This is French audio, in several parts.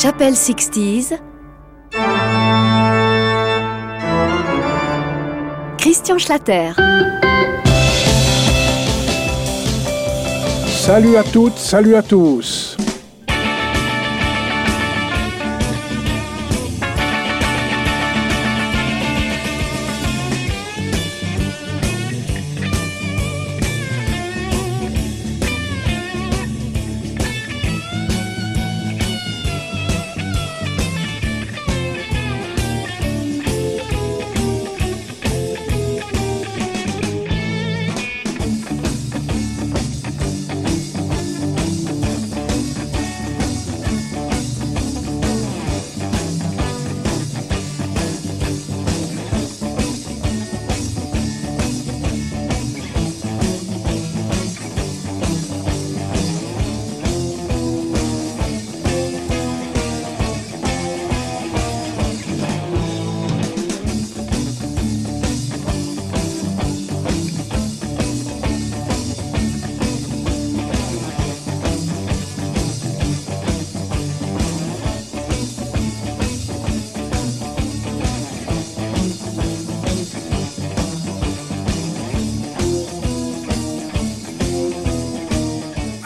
Chapelle 60s. Christian Schlatter. Salut à toutes, salut à tous.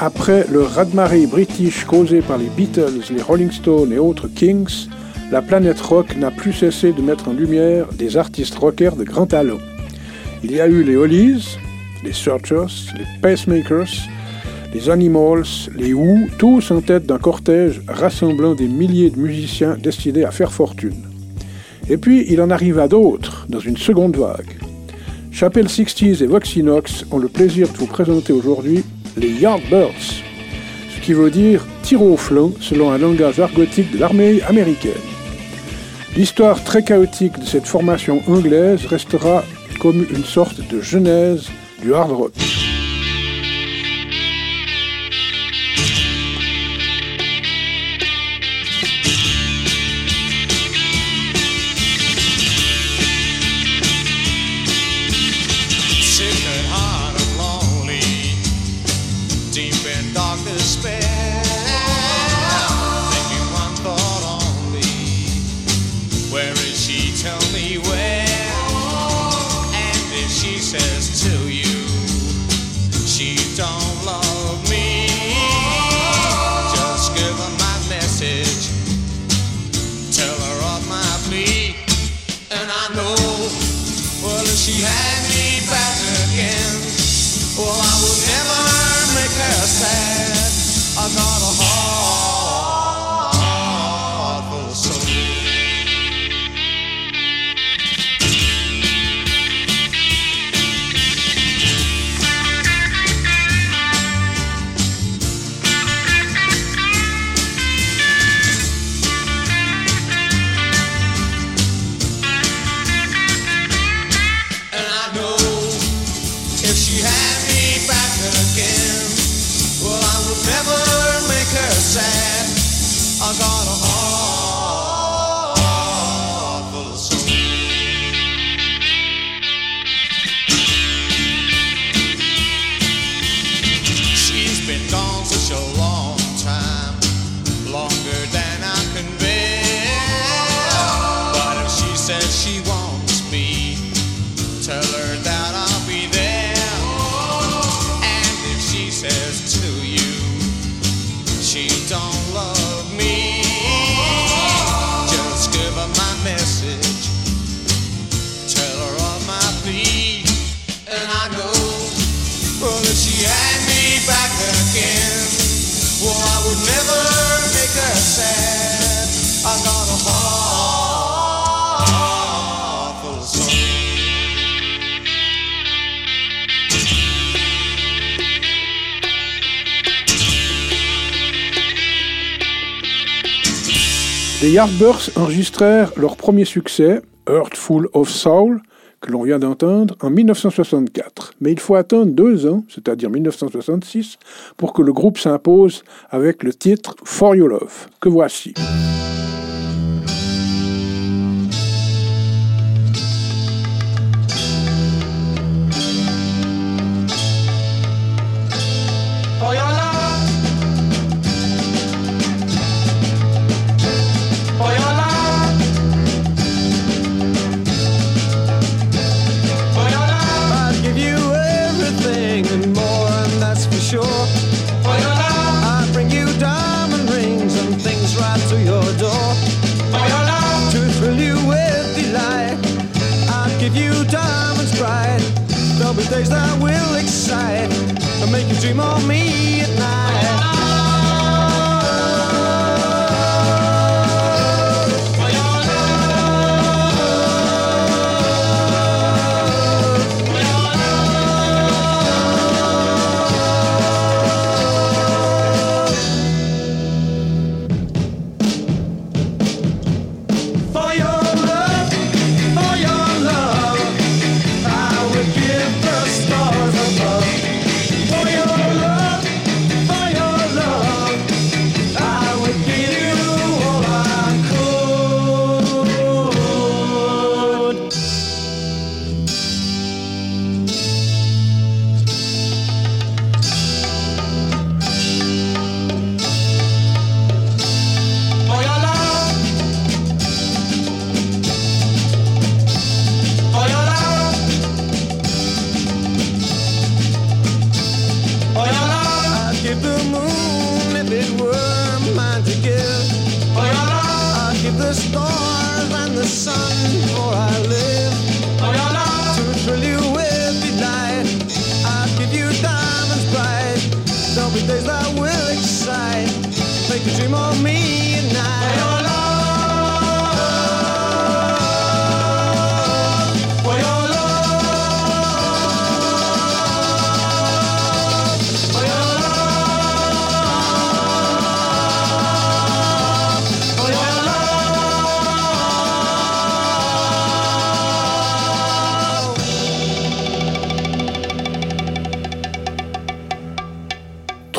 Après le raz-de-marée british causé par les Beatles, les Rolling Stones et autres Kings, la planète rock n'a plus cessé de mettre en lumière des artistes rockers de grand talent. Il y a eu les Hollies, les Searchers, les Pacemakers, les Animals, les Who, tous en tête d'un cortège rassemblant des milliers de musiciens destinés à faire fortune. Et puis il en arriva d'autres dans une seconde vague. Chapelle 60s et Voxinox ont le plaisir de vous présenter aujourd'hui les Yardbirds, ce qui veut dire tir au flanc selon un langage argotique de l'armée américaine. L'histoire très chaotique de cette formation anglaise restera comme une sorte de genèse du hard rock. Les Yardbirds enregistrèrent leur premier succès, Earth Full of Soul, que l'on vient d'entendre, en 1964. Mais il faut attendre deux ans, c'est-à-dire 1966, pour que le groupe s'impose avec le titre For Your Love, que voici.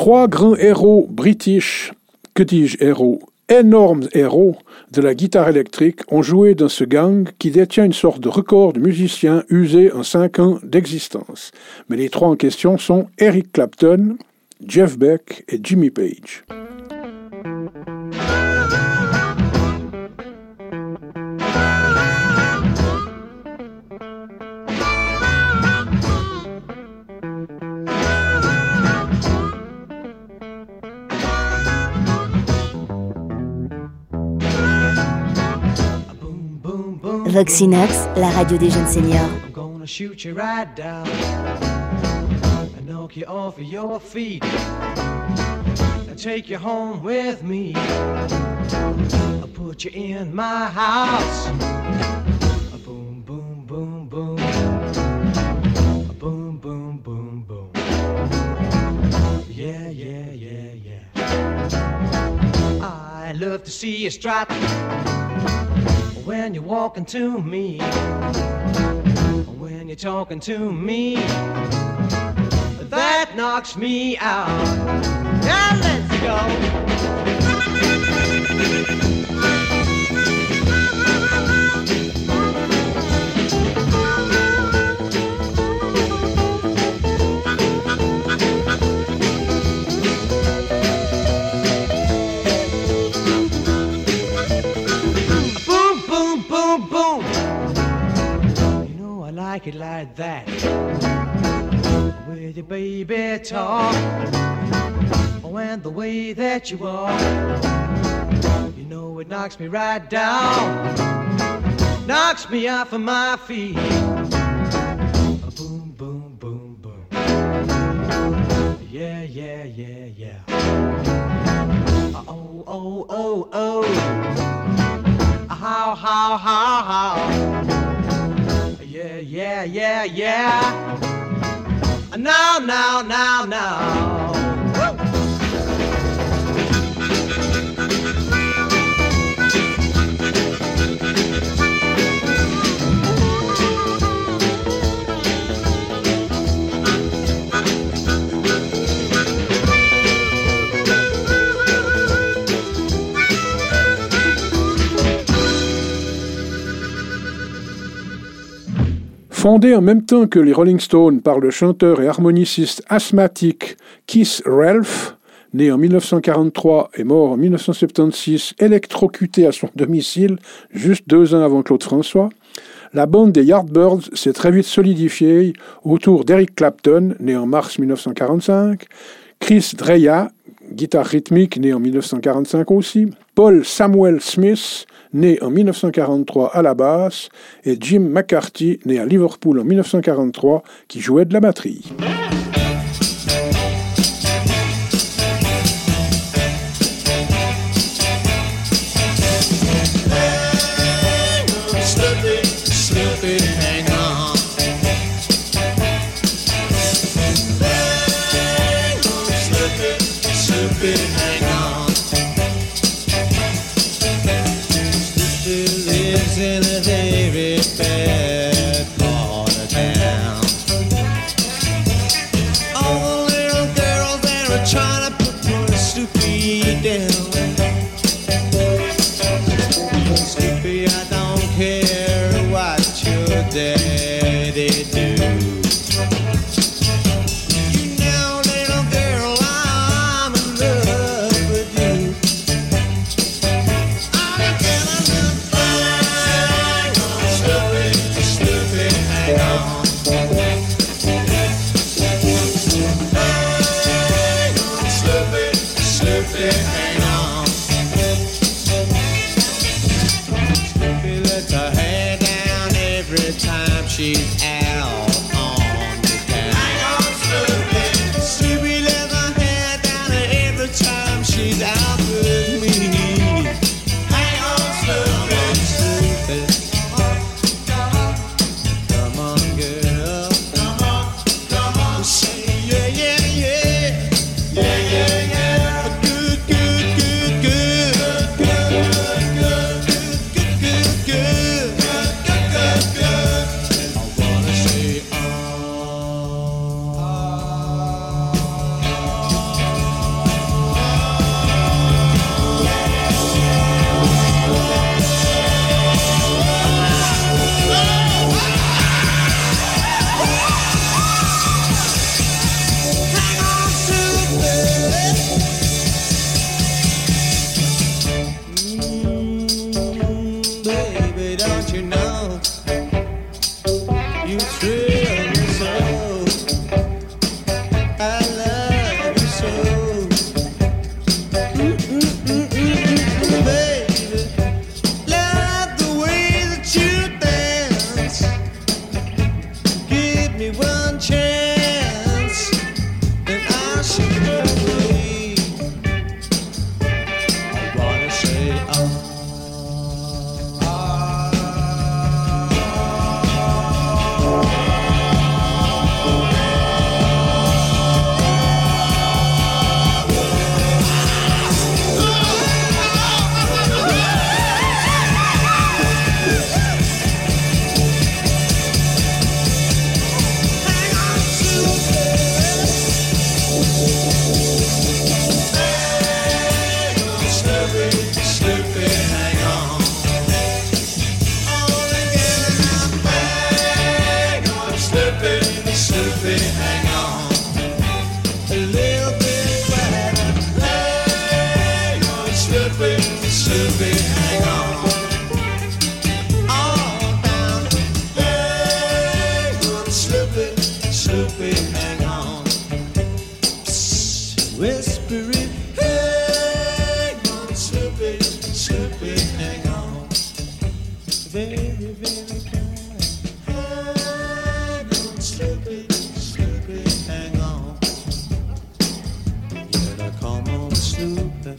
Trois grands héros british, que dis-je héros, énormes héros de la guitare électrique ont joué dans ce gang qui détient une sorte de record de musiciens usés en cinq ans d'existence. Mais les trois en question sont Eric Clapton, Jeff Beck et Jimmy Page. Voxinox, la radio des jeunes seniors. I'm gonna shoot you right down and knock you off of your feet and take you home with me. I'll put you in my house. A boom, boom, boom, boom. A boom, boom, boom, boom. Yeah, yeah, yeah, yeah. I love to see you strut when you're walking to me, when you're talking to me, that knocks me out. Now let's go. Like it like that. With your baby talk, oh, and the way that you walk, you know it knocks me right down, knocks me off of my feet. Boom, boom, boom, boom. Yeah, yeah, yeah, yeah. Oh, oh, oh, oh. Yeah. Now, now, now, now. Fondé en même temps que les Rolling Stones par le chanteur et harmoniciste asthmatique Keith Ralph, né en 1943 et mort en 1976, électrocuté à son domicile juste deux ans avant Claude François, la bande des Yardbirds s'est très vite solidifiée autour d'Eric Clapton, né en mars 1945, Chris Dreya, guitare rythmique, né en 1945 aussi. Paul Samuel Smith, né en 1943 à la basse. Et Jim McCarthy, né à Liverpool en 1943, qui jouait de la batterie.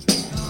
Oh.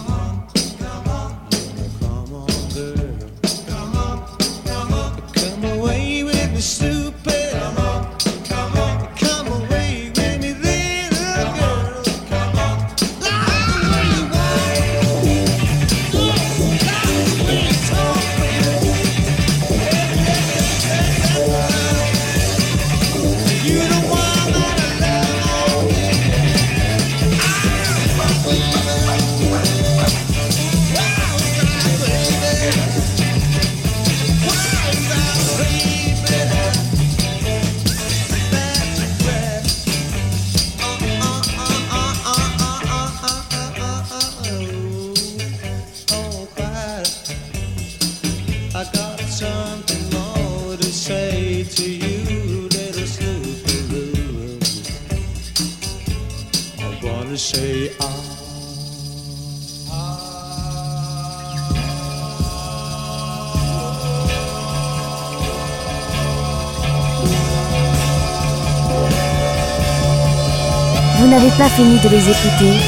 Vous n'avez pas fini de les écouter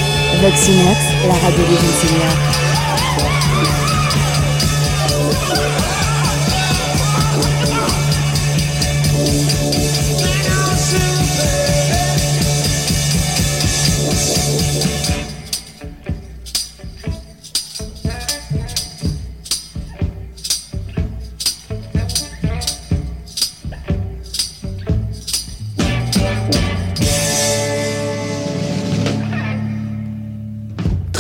Voxinox, la radio des jeunes.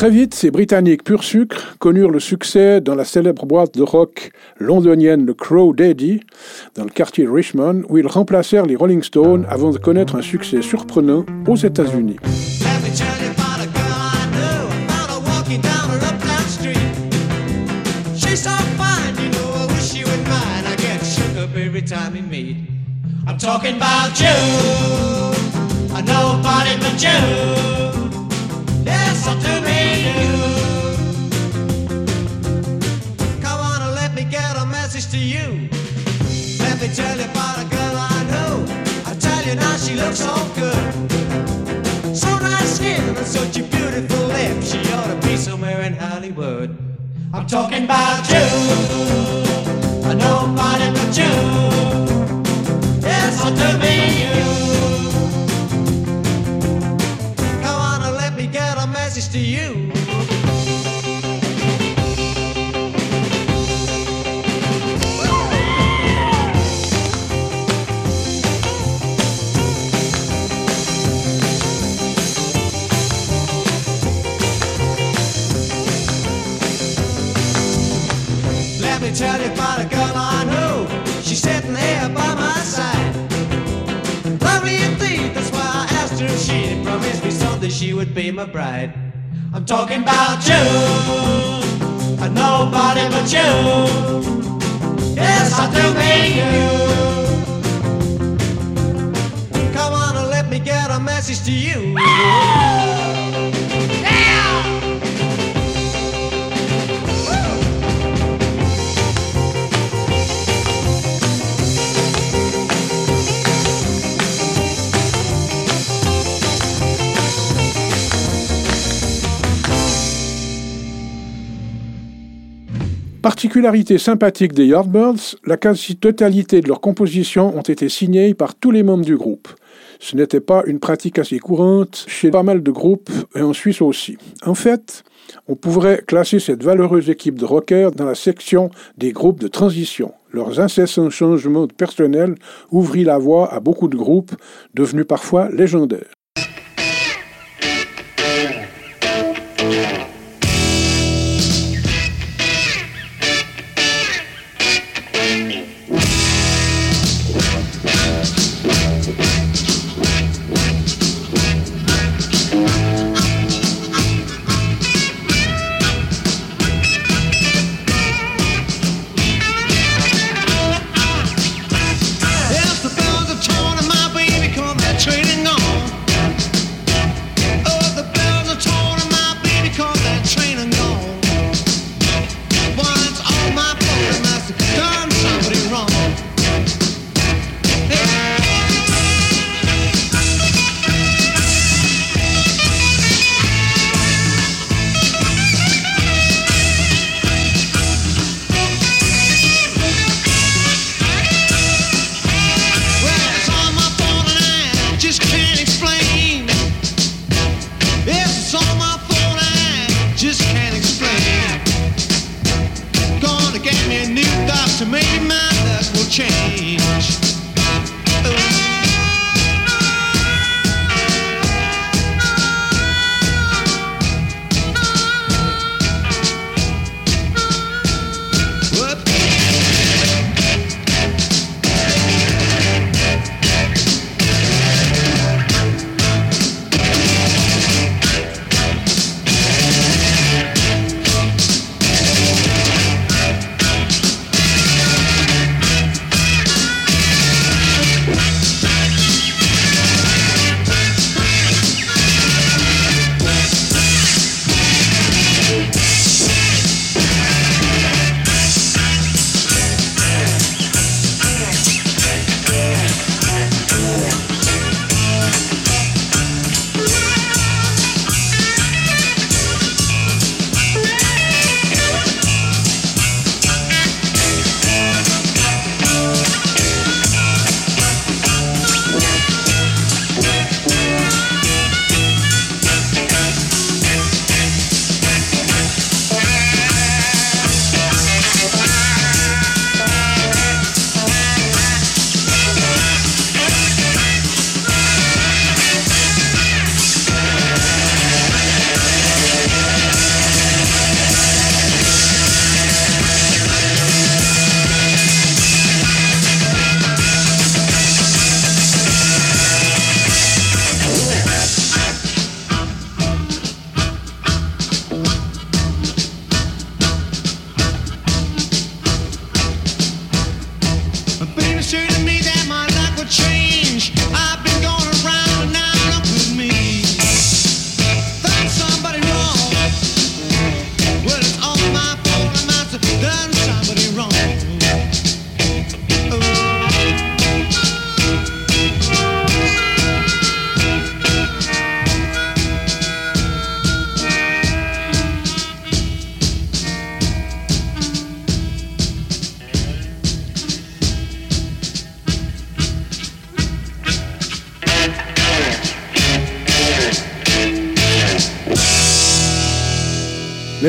Très vite, ces Britanniques pur sucre connurent le succès dans la célèbre boîte de rock londonienne le Crow Daddy, dans le quartier Richmond, où ils remplacèrent les Rolling Stones avant de connaître un succès surprenant aux États-Unis. Me tell you about a girl I know. I tell you now, she looks so good. So nice skin and such a beautiful lips. She ought to be somewhere in Hollywood. I'm talking about you. I it but you. Yes, I'll do me you. message to you. Me tell you about a girl I know. She's sitting here by my side. Lovely indeed, that's why I asked her if she'd promised me something she would be my bride. I'm talking about you, and nobody but you. Yes, I do mean you. Come on and let me get a message to you. Particularité sympathique des Yardbirds, la quasi-totalité de leurs compositions ont été signées par tous les membres du groupe. Ce n'était pas une pratique assez courante chez pas mal de groupes et en Suisse aussi. En fait, on pourrait classer cette valeureuse équipe de rockers dans la section des groupes de transition. Leurs incessants changements de personnel ouvrit la voie à beaucoup de groupes devenus parfois légendaires.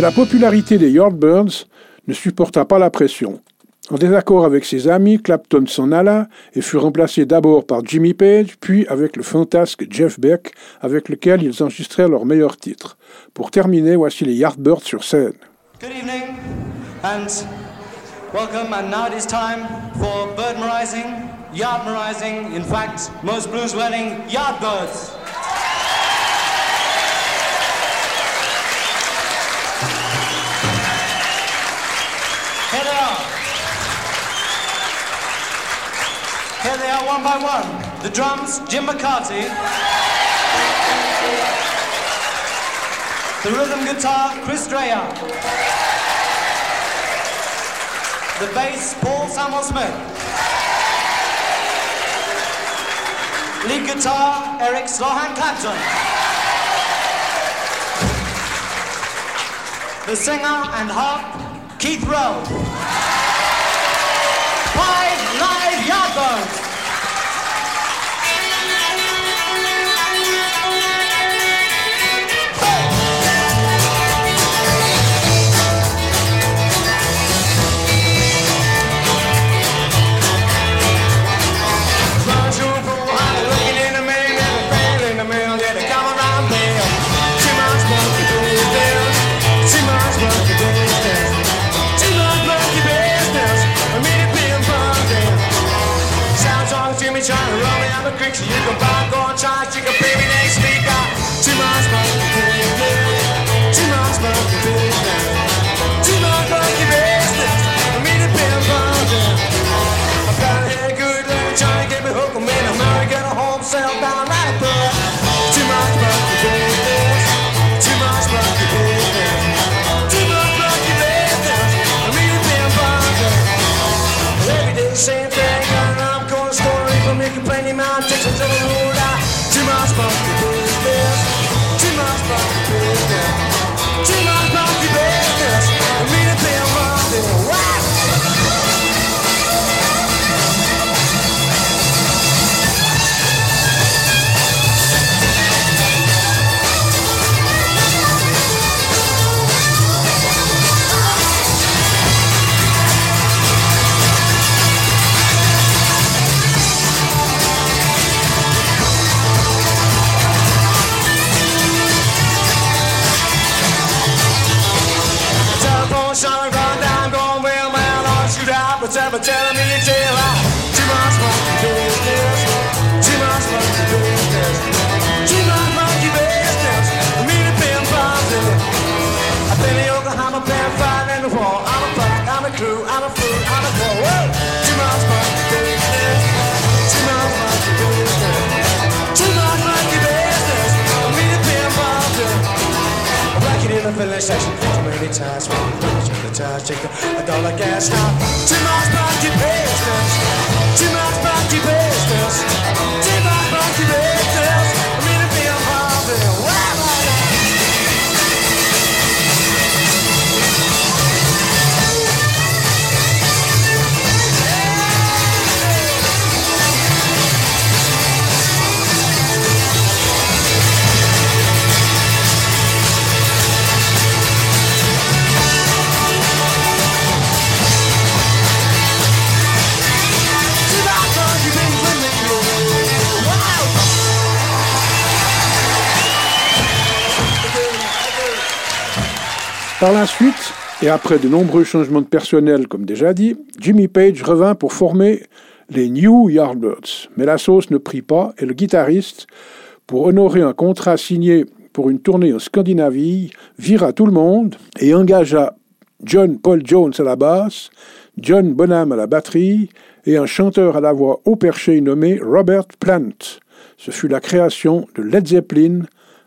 La popularité des Yardbirds ne supporta pas la pression. En désaccord avec ses amis, Clapton s'en alla et fut remplacé d'abord par Jimmy Page, puis avec le fantasque Jeff Beck, avec lequel ils enregistrèrent leur meilleur titre. Pour terminer, voici les Yardbirds sur scène. Good evening and welcome, and now it is time for birdmerizing, yardmerizing, in fact, most blues wedding yardbirds. Are. Here they are one by one. The drums, Jim McCarty. The rhythm guitar, Chris Dreyer. The bass, Paul Samuel Smith. Lead guitar, Eric Slohan Clapton. The singer and harp, Keith Rowe. Live Yardbirds. hypocrites, you can buy. Par la suite, et après de nombreux changements de personnel, comme déjà dit, Jimmy Page revint pour former les New Yardbirds. Mais la sauce ne prit pas et le guitariste, pour honorer un contrat signé pour une tournée en Scandinavie, vira tout le monde et engagea John Paul Jones à la basse, John Bonham à la batterie et un chanteur à la voix haut perché nommé Robert Plant. Ce fut la création de Led Zeppelin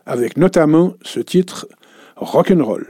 avec notamment ce titre Rock'n'Roll.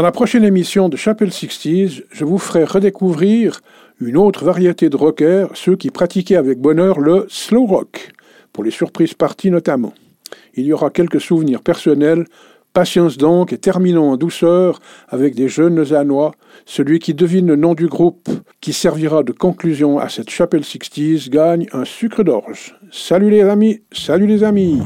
Dans la prochaine émission de Chapel 60s, je vous ferai redécouvrir une autre variété de rockers, ceux qui pratiquaient avec bonheur le slow rock, pour les surprises parties notamment. Il y aura quelques souvenirs personnels. Patience donc et terminons en douceur avec des jeunes Lausannois. Celui qui devine le nom du groupe qui servira de conclusion à cette Chapelle 60s gagne un sucre d'orge. Salut les amis, salut les amis.